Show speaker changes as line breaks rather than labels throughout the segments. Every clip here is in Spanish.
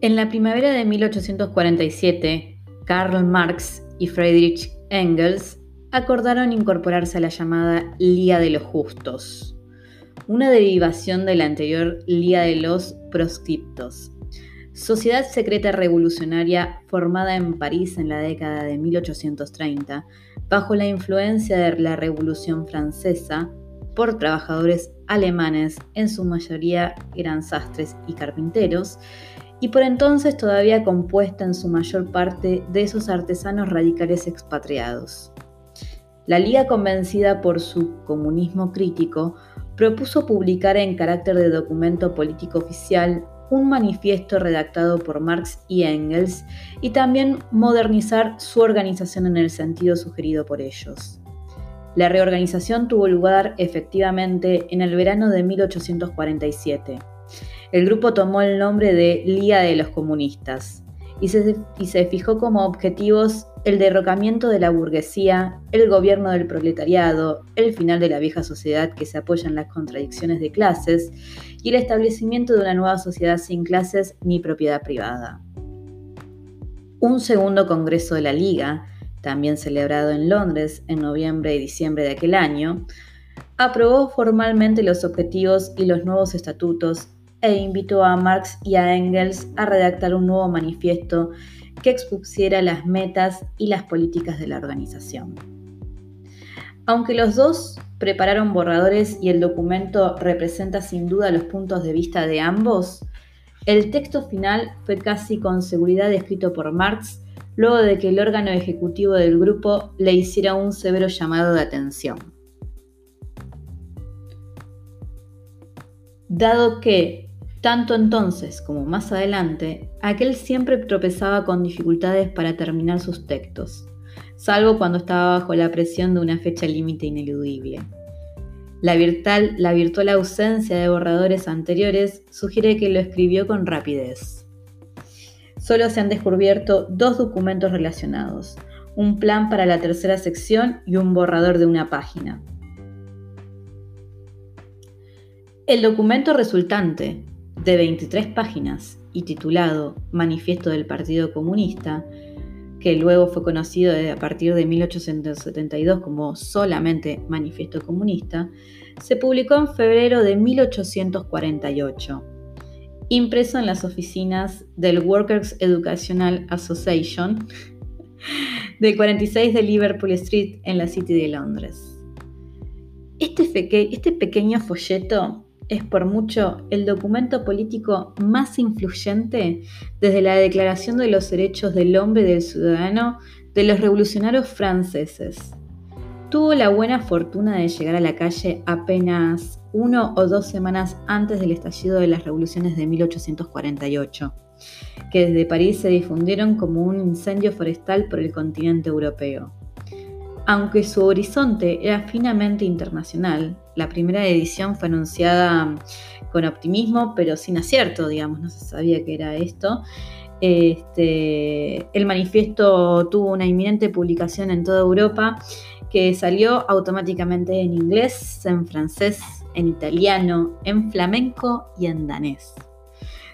En la primavera de 1847, Karl Marx y Friedrich Engels acordaron incorporarse a la llamada Liga de los Justos, una derivación de la anterior Liga de los Proscriptos, sociedad secreta revolucionaria formada en París en la década de 1830 bajo la influencia de la Revolución Francesa por trabajadores alemanes, en su mayoría eran sastres y carpinteros, y por entonces todavía compuesta en su mayor parte de esos artesanos radicales expatriados. La Liga, convencida por su comunismo crítico, propuso publicar en carácter de documento político oficial un manifiesto redactado por Marx y Engels y también modernizar su organización en el sentido sugerido por ellos. La reorganización tuvo lugar efectivamente en el verano de 1847 el grupo tomó el nombre de Liga de los Comunistas y se, fijó como objetivos el derrocamiento de la burguesía, el gobierno del proletariado, el final de la vieja sociedad que se apoya en las contradicciones de clases y el establecimiento de una nueva sociedad sin clases ni propiedad privada. Un segundo Congreso de la Liga, también celebrado en Londres en noviembre y diciembre de aquel año, aprobó formalmente los objetivos y los nuevos estatutos e invitó a Marx y a Engels a redactar un nuevo manifiesto que expusiera las metas y las políticas de la organización. Aunque los dos prepararon borradores y el documento representa sin duda los puntos de vista de ambos, el texto final fue casi con seguridad escrito por Marx luego de que el órgano ejecutivo del grupo le hiciera un severo llamado de atención. Dado que tanto entonces como más adelante, aquel siempre tropezaba con dificultades para terminar sus textos, salvo cuando estaba bajo la presión de una fecha límite ineludible. La virtual, la virtual ausencia de borradores anteriores sugiere que lo escribió con rapidez. Solo se han descubierto dos documentos relacionados, un plan para la tercera sección y un borrador de una página. El documento resultante, de 23 páginas y titulado Manifiesto del Partido Comunista, que luego fue conocido a partir de 1872 como solamente Manifiesto Comunista, se publicó en febrero de 1848, impreso en las oficinas del Workers Educational Association del 46 de Liverpool Street en la City de Londres. Este, este pequeño folleto es por mucho el documento político más influyente desde la Declaración de los Derechos del Hombre y del Ciudadano de los revolucionarios franceses. Tuvo la buena fortuna de llegar a la calle apenas uno o dos semanas antes del estallido de las revoluciones de 1848, que desde París se difundieron como un incendio forestal por el continente europeo. Aunque su horizonte era finamente internacional, la primera edición fue anunciada con optimismo, pero sin acierto, digamos, no se sabía que era esto. Este, el manifiesto tuvo una inminente publicación en toda Europa que salió automáticamente en inglés, en francés, en italiano, en flamenco y en danés.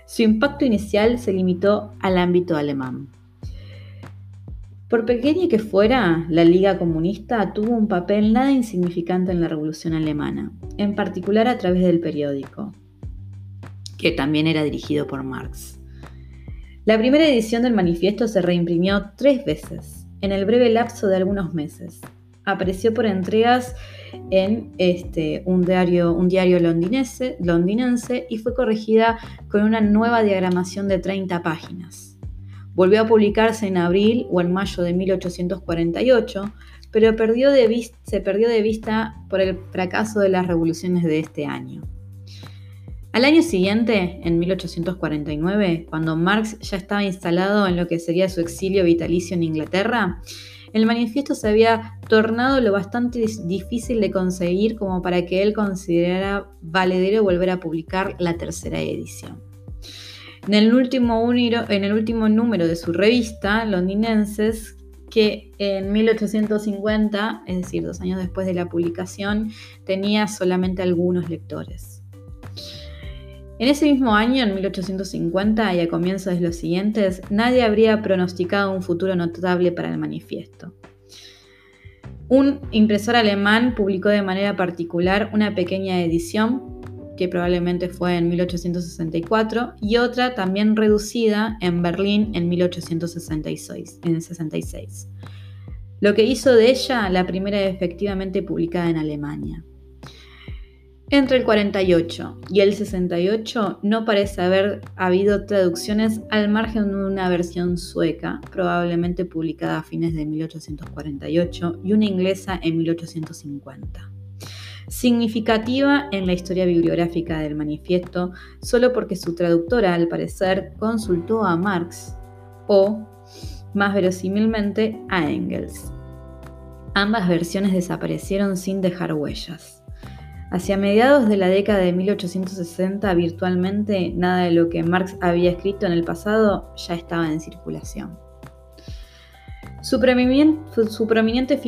Su impacto inicial se limitó al ámbito alemán. Por pequeña que fuera, la Liga Comunista tuvo un papel nada insignificante en la Revolución Alemana, en particular a través del periódico, que también era dirigido por Marx. La primera edición del manifiesto se reimprimió tres veces, en el breve lapso de algunos meses. Apareció por entregas en este, un, diario, londinense y fue corregida con una nueva diagramación de 30 páginas. Volvió a publicarse en abril o en mayo de 1848, pero se perdió de vista por el fracaso de las revoluciones de este año. Al año siguiente, en 1849, cuando Marx ya estaba instalado en lo que sería su exilio vitalicio en Inglaterra, el manifiesto se había tornado lo bastante difícil de conseguir como para que él considerara valedero volver a publicar la tercera edición. En el último, número de su revista, Londinenses, que en 1850, es decir, dos años después de la publicación, tenía solamente algunos lectores. En ese mismo año, en 1850 y a comienzos de los siguientes, nadie habría pronosticado un futuro notable para el manifiesto. Un impresor alemán publicó de manera particular una pequeña edición, que probablemente fue en 1864, y otra también reducida en Berlín en 1866. En 66, lo que hizo de ella la primera efectivamente publicada en Alemania. Entre el 48 y el 68 no parece haber habido traducciones al margen de una versión sueca, probablemente publicada a fines de 1848, y una inglesa en 1850. Significativa en la historia bibliográfica del manifiesto, solo porque su traductora, al parecer, consultó a Marx o, más verosímilmente, a Engels. Ambas versiones desaparecieron sin dejar huellas. Hacia mediados de la década de 1860, virtualmente nada de lo que Marx había escrito en el pasado ya estaba en circulación. Su, prominente,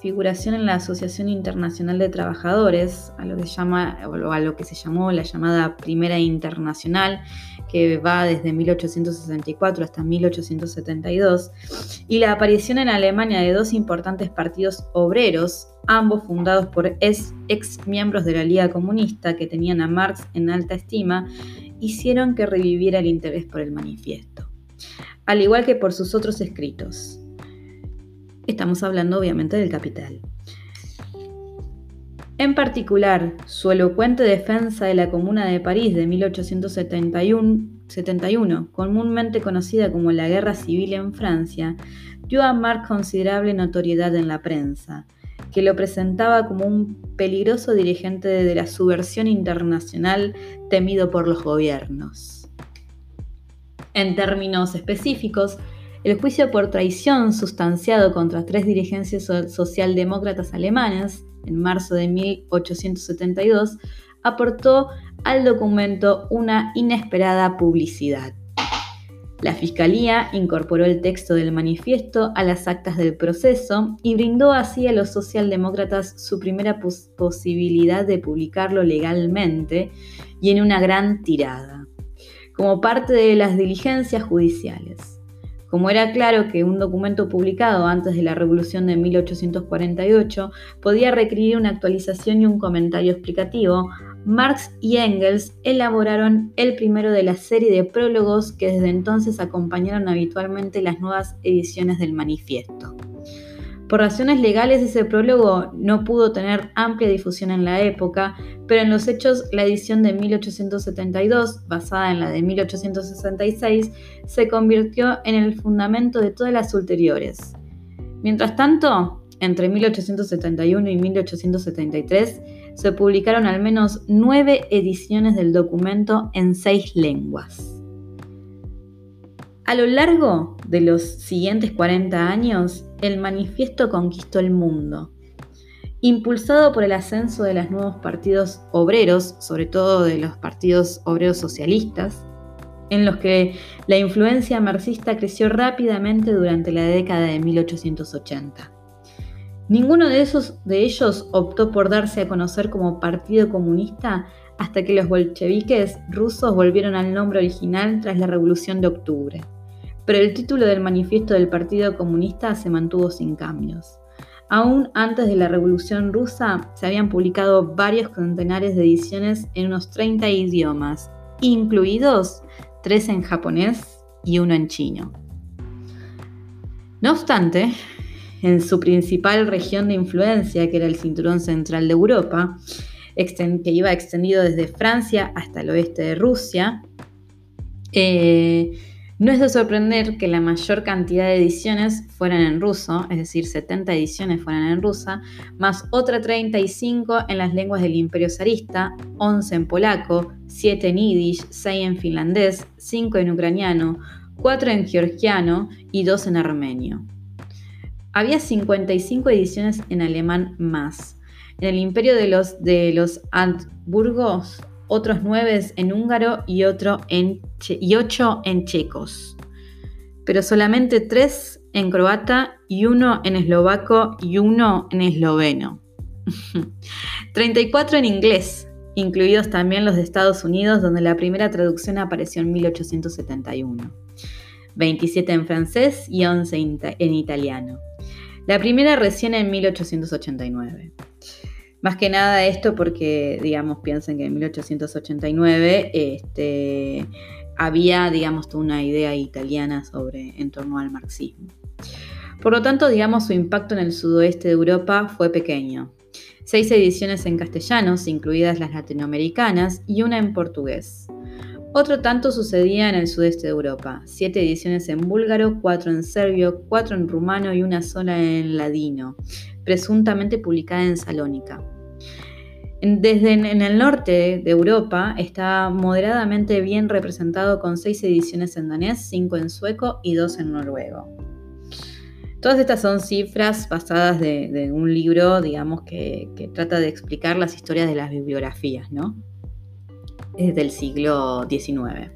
figuración en la Asociación Internacional de Trabajadores, a lo, que llama, a lo que se llamó la llamada Primera Internacional, que va desde 1864 hasta 1872, y la aparición en Alemania de dos importantes partidos obreros, ambos fundados por ex, miembros de la Liga Comunista que tenían a Marx en alta estima, hicieron que reviviera el interés por el manifiesto, al igual que por sus otros escritos. Estamos hablando obviamente del capital. En particular, su elocuente defensa de la Comuna de París de 1871, comúnmente conocida como la Guerra Civil en Francia, dio a Marx considerable notoriedad en la prensa, que lo presentaba como un peligroso dirigente de la subversión internacional temido por los gobiernos. En términos específicos, el juicio por traición sustanciado contra tres dirigencias socialdemócratas alemanas en marzo de 1872 aportó al documento una inesperada publicidad. La Fiscalía incorporó el texto del manifiesto a las actas del proceso y brindó así a los socialdemócratas su primera posibilidad de publicarlo legalmente y en una gran tirada, como parte de las diligencias judiciales. Como era claro que un documento publicado antes de la Revolución de 1848 podía requerir una actualización y un comentario explicativo, Marx y Engels elaboraron el primero de la serie de prólogos que desde entonces acompañaron habitualmente las nuevas ediciones del manifiesto. Por razones legales ese prólogo no pudo tener amplia difusión en la época, pero en los hechos la edición de 1872, basada en la de 1866, se convirtió en el fundamento de todas las ulteriores. Mientras tanto, entre 1871 y 1873, se publicaron al menos nueve ediciones del documento en seis lenguas. A lo largo de los siguientes 40 años, el manifiesto conquistó el mundo. Impulsado por el ascenso de los nuevos partidos obreros, sobre todo de los partidos obreros socialistas, en los que la influencia marxista creció rápidamente durante la década de 1880. Ninguno de, esos, de ellos optó por darse a conocer como Partido Comunista hasta que los bolcheviques rusos volvieron al nombre original tras la Revolución de Octubre pero el título del manifiesto del Partido Comunista se mantuvo sin cambios. Aún antes de la Revolución Rusa se habían publicado varios centenares de ediciones en unos 30 idiomas, incluidos tres en japonés y uno en chino. No obstante, en su principal región de influencia, que era el cinturón central de Europa, que iba extendido desde Francia hasta el oeste de Rusia, eh, no es de sorprender que la mayor cantidad de ediciones fueran en ruso, es decir, 70 ediciones fueran en rusa, más otra 35 en las lenguas del imperio zarista, 11 en polaco, 7 en yiddish, 6 en finlandés, 5 en ucraniano, 4 en georgiano y 2 en armenio. Había 55 ediciones en alemán más. En el imperio de los, de los Habsburgos otros nueve en húngaro y, otro en y ocho en checos, pero solamente tres en croata y uno en eslovaco y uno en esloveno. 34 en inglés, incluidos también los de Estados Unidos, donde la primera traducción apareció en 1871, 27 en francés y 11 en italiano. La primera recién en 1889. Más que nada esto porque, digamos, piensen que en 1889 este, había, digamos, una idea italiana sobre, en torno al marxismo. Por lo tanto, digamos, su impacto en el sudoeste de Europa fue pequeño. Seis ediciones en castellano, incluidas las latinoamericanas, y una en portugués. Otro tanto sucedía en el sudeste de Europa, siete ediciones en búlgaro, cuatro en serbio, cuatro en rumano y una sola en ladino, presuntamente publicada en Salónica. Desde en el norte de Europa está moderadamente bien representado con seis ediciones en danés, cinco en sueco y dos en noruego. Todas estas son cifras basadas de, un libro, digamos, que, trata de explicar las historias de las bibliografías, ¿no? Desde el siglo XIX.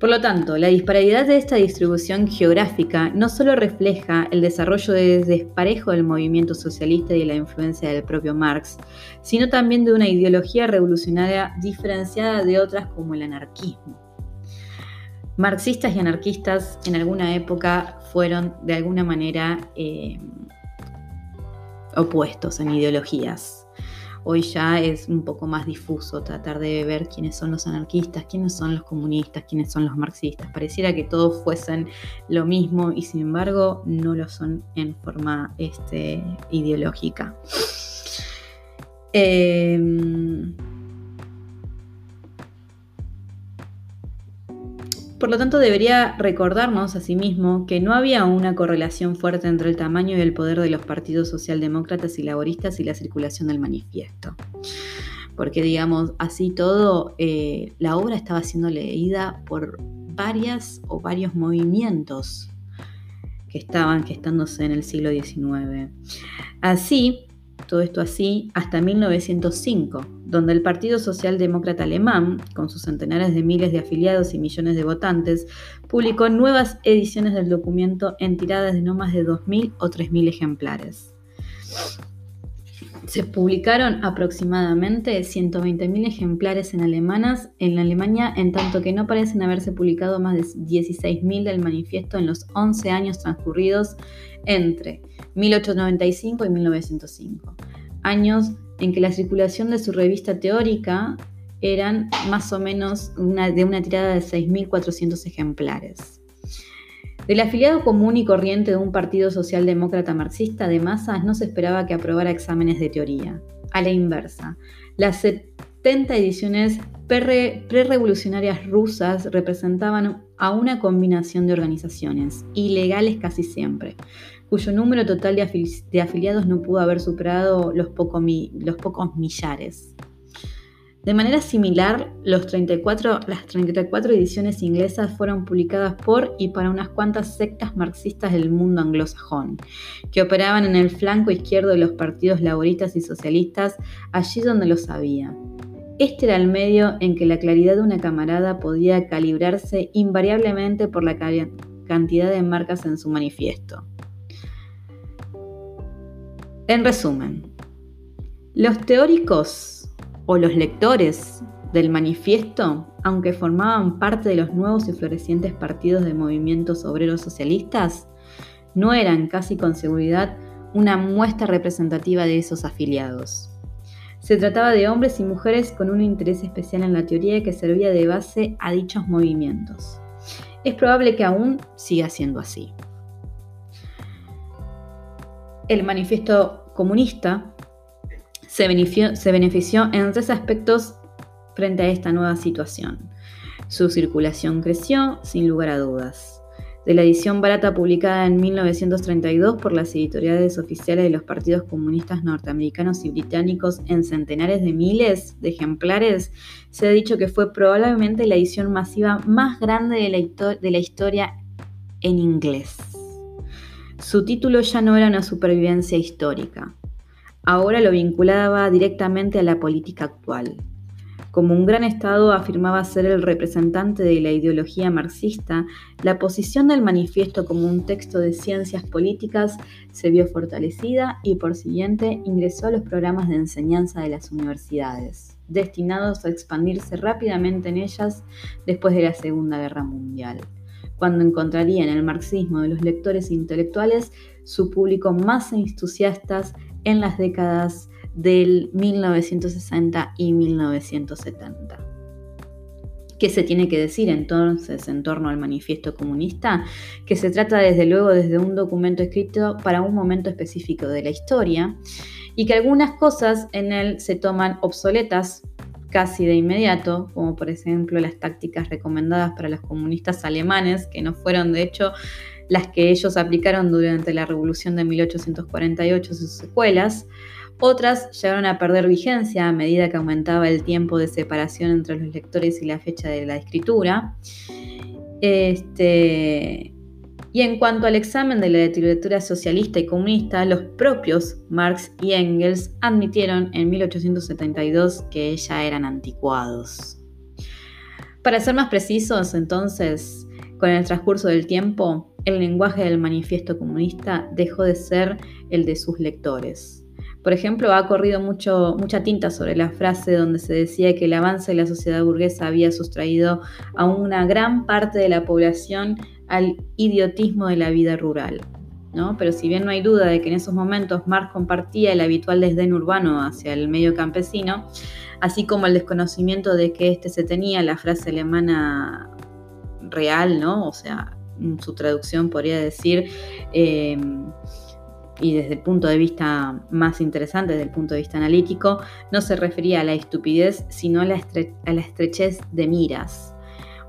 Por lo tanto, la disparidad de esta distribución geográfica no solo refleja el desarrollo de desparejo del movimiento socialista y la influencia del propio Marx, sino también de una ideología revolucionaria diferenciada de otras como el anarquismo. Marxistas y anarquistas en alguna época fueron de alguna manera eh, opuestos en ideologías. Hoy ya es un poco más difuso tratar de ver quiénes son los anarquistas, quiénes son los comunistas, quiénes son los marxistas. Pareciera que todos fuesen lo mismo y sin embargo no lo son en forma este, ideológica. Em, Por lo tanto, debería recordarnos a sí mismo que no había una correlación fuerte entre el tamaño y el poder de los partidos socialdemócratas y laboristas y la circulación del manifiesto. Porque, digamos, así todo, eh, la obra estaba siendo leída por varias o varios movimientos que estaban gestándose en el siglo XIX. Así, todo esto así hasta 1905, donde el Partido Socialdemócrata Alemán, con sus centenares de miles de afiliados y millones de votantes, publicó nuevas ediciones del documento en tiradas de no más de 2.000 o 3.000 ejemplares. Se publicaron aproximadamente 120.000 ejemplares en, alemanas, en Alemania, en tanto que no parecen haberse publicado más de 16.000 del manifiesto en los 11 años transcurridos entre 1895 y 1905, años en que la circulación de su revista teórica eran más o menos de una tirada de 6.400 ejemplares. Del afiliado común y corriente de un partido socialdemócrata marxista de masas no se esperaba que aprobara exámenes de teoría. A la inversa, las 70 ediciones prerevolucionarias rusas representaban a una combinación de organizaciones, ilegales casi siempre, cuyo número total de, afiliados no pudo haber superado los, los pocos millares. De manera similar, los 34, las 34 ediciones inglesas fueron publicadas por y para unas cuantas sectas marxistas del mundo anglosajón, que operaban en el flanco izquierdo de los partidos laboristas y socialistas, allí donde los había. Este era el medio en que la claridad de una camarada podía calibrarse invariablemente por la cantidad de marcas en su manifiesto. En resumen, los teóricos o los lectores del manifiesto, aunque formaban parte de los nuevos y florecientes partidos de movimientos obreros socialistas, no eran casi con seguridad una muestra representativa de esos afiliados. Se trataba de hombres y mujeres con un interés especial en la teoría que servía de base a dichos movimientos. Es probable que aún siga siendo así. El manifiesto comunista se benefició, en tres aspectos frente a esta nueva situación. Su circulación creció, sin lugar a dudas. De la edición barata publicada en 1932 por las editoriales oficiales de los partidos comunistas norteamericanos y británicos en centenares de miles de ejemplares, se ha dicho que fue probablemente la edición masiva más grande de la, de la historia en inglés. Su título ya no era una supervivencia histórica, ahora lo vinculaba directamente a la política actual. Como un gran Estado afirmaba ser el representante de la ideología marxista, la posición del manifiesto como un texto de ciencias políticas se vio fortalecida y por siguiente ingresó a los programas de enseñanza de las universidades. destinados a expandirse rápidamente en ellas después de la Segunda Guerra Mundial, cuando encontraría en el marxismo de los lectores intelectuales su público más entusiastas en las décadas del 1960 y 1970. ¿Qué se tiene que decir entonces en torno al manifiesto comunista? Que se trata desde luego desde un documento escrito para un momento específico de la historia y que algunas cosas en él se toman obsoletas casi de inmediato, como por ejemplo las tácticas recomendadas para los comunistas alemanes, que no fueron de hecho las que ellos aplicaron durante la Revolución de 1848 sus secuelas, otras llegaron a perder vigencia a medida que aumentaba el tiempo de separación entre los lectores y la fecha de la escritura. Este, y en cuanto al examen de la literatura socialista y comunista, los propios Marx y Engels admitieron en 1872 que ya eran anticuados. Para ser más precisos, entonces, con el transcurso del tiempo, el lenguaje del manifiesto comunista dejó de ser el de sus lectores por ejemplo, ha corrido mucho, mucha tinta sobre la frase donde se decía que el avance de la sociedad burguesa había sustraído a una gran parte de la población al idiotismo de la vida rural. ¿no? Pero si bien no hay duda de que en esos momentos Marx compartía el habitual desdén urbano hacia el medio campesino, así como el desconocimiento de que éste se tenía, la frase alemana real, ¿no? O sea, su traducción podría decir eh, y desde el punto de vista más interesante, desde el punto de vista analítico, no se refería a la estupidez, sino a la, estrechez de miras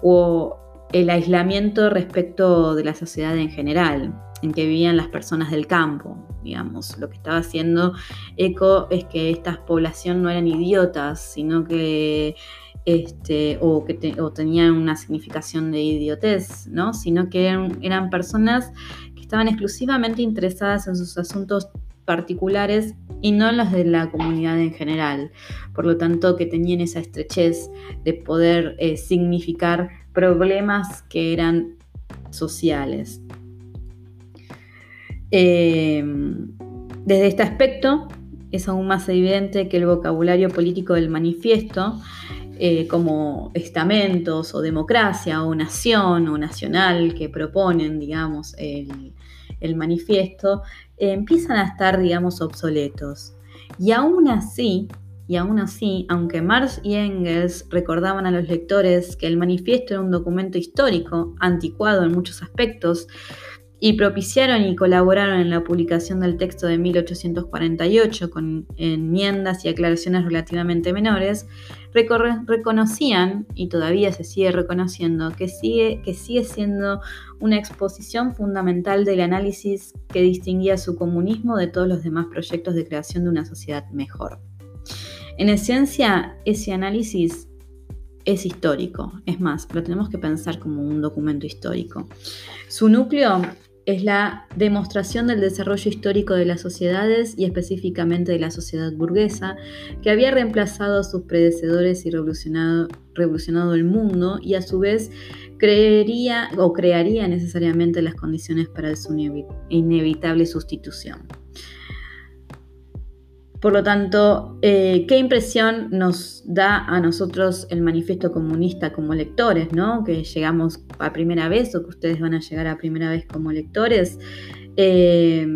o el aislamiento respecto de la sociedad en general, en que vivían las personas del campo, digamos. Lo que estaba haciendo ECO es que esta población no eran idiotas, sino que este, o que tenían una significación de idiotez, ¿no? sino que eran personas estaban exclusivamente interesadas en sus asuntos particulares y no en los de la comunidad en general. Por lo tanto, que tenían esa estrechez de poder eh, significar problemas que eran sociales. Em, desde este aspecto, es aún más evidente que el vocabulario político del manifiesto eh, como estamentos o democracia o nación o nacional que proponen, digamos, el, manifiesto, eh, empiezan a estar, digamos, obsoletos. Y aún así, y aún así, aunque Marx y Engels recordaban a los lectores que el manifiesto era un documento histórico, anticuado en muchos aspectos, y propiciaron y colaboraron en la publicación del texto de 1848 con enmiendas y aclaraciones relativamente menores, reconocían, y todavía se sigue reconociendo, que sigue, que sigue siendo una exposición fundamental del análisis que distinguía su comunismo de todos los demás proyectos de creación de una sociedad mejor. En esencia, ese análisis es histórico, es más, lo tenemos que pensar como un documento histórico. Su núcleo es la demostración del desarrollo histórico de las sociedades y específicamente de la sociedad burguesa, que había reemplazado a sus predecesores y revolucionado, revolucionado el mundo y a su vez creería o crearía necesariamente las condiciones para su inevitable sustitución. Por lo tanto, eh, ¿qué impresión nos da a nosotros el manifiesto comunista como lectores, ¿no? que llegamos a primera vez o que ustedes van a llegar a primera vez como lectores? Eh,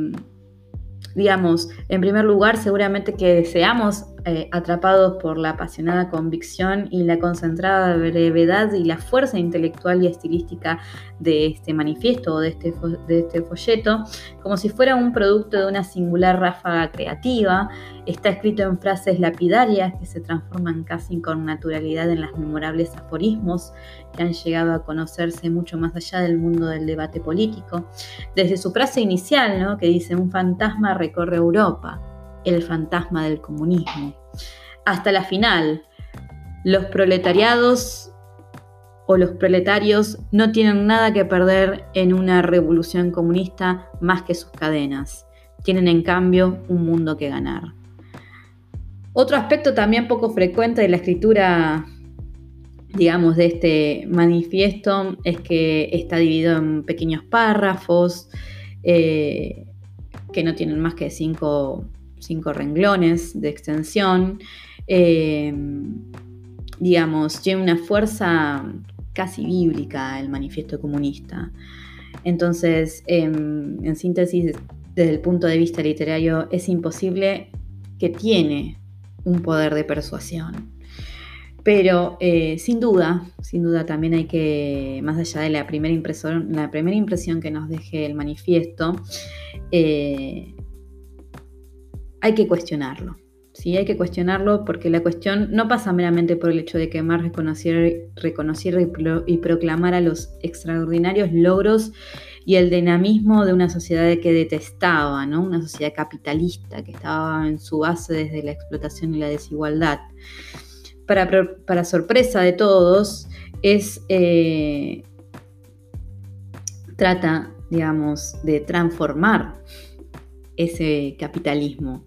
digamos, en primer lugar, seguramente que seamos eh, atrapados por la apasionada convicción y la concentrada brevedad y la fuerza intelectual y estilística de este manifiesto o de este, de este folleto, como si fuera un producto de una singular ráfaga creativa. Está escrito en frases lapidarias que se transforman casi con naturalidad en las memorables aforismos que han llegado a conocerse mucho más allá del mundo del debate político. Desde su frase inicial, ¿no? que dice, un fantasma recorre Europa, el fantasma del comunismo, hasta la final, los proletariados o los proletarios no tienen nada que perder en una revolución comunista más que sus cadenas. Tienen en cambio un mundo que ganar. Otro aspecto también poco frecuente de la escritura digamos, de este manifiesto es que está dividido en pequeños párrafos eh, que no tienen más que cinco, renglones de extensión. eh, digamos, tiene una fuerza casi bíblica el manifiesto comunista. Entonces, em, en síntesis, desde el punto de vista literario, es imposible que tiene un poder de persuasión. Pero eh, sin duda, sin duda también hay que, más allá de la primera impresión, la primera impresión que nos deje el manifiesto, eh, hay que cuestionarlo. ¿sí? Hay que cuestionarlo porque la cuestión no pasa meramente por el hecho de que Marx reconociera, y, proclamara los extraordinarios logros y el dinamismo de una sociedad que detestaba, ¿no? una sociedad capitalista que estaba en su base desde la explotación y la desigualdad. Para, sorpresa de todos, es, eh, trata, digamos, de transformar ese capitalismo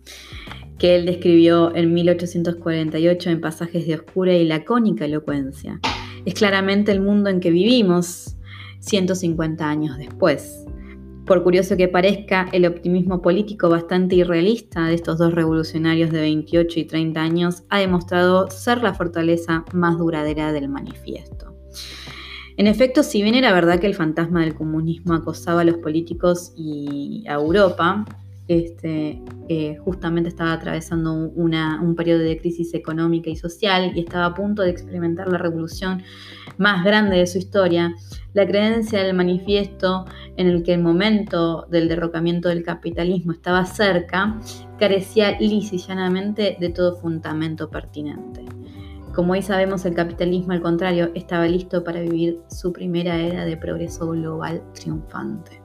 que él describió en 1848 en pasajes de oscura y lacónica elocuencia. Es claramente el mundo en que vivimos 150 años después. Por curioso que parezca, el optimismo político bastante irrealista de estos dos revolucionarios de 28 y 30 años ha demostrado ser la fortaleza más duradera del manifiesto. En efecto, si bien era verdad que el fantasma del comunismo acosaba a los políticos y a Europa, este, eh, justamente estaba atravesando un periodo de crisis económica y social y estaba a punto de experimentar la revolución más grande de su historia, la creencia del manifiesto en el que el momento del derrocamiento del capitalismo estaba cerca, carecía lisa de todo fundamento pertinente. Como hoy sabemos, el capitalismo, al contrario, estaba listo para vivir su primera era de progreso global triunfante.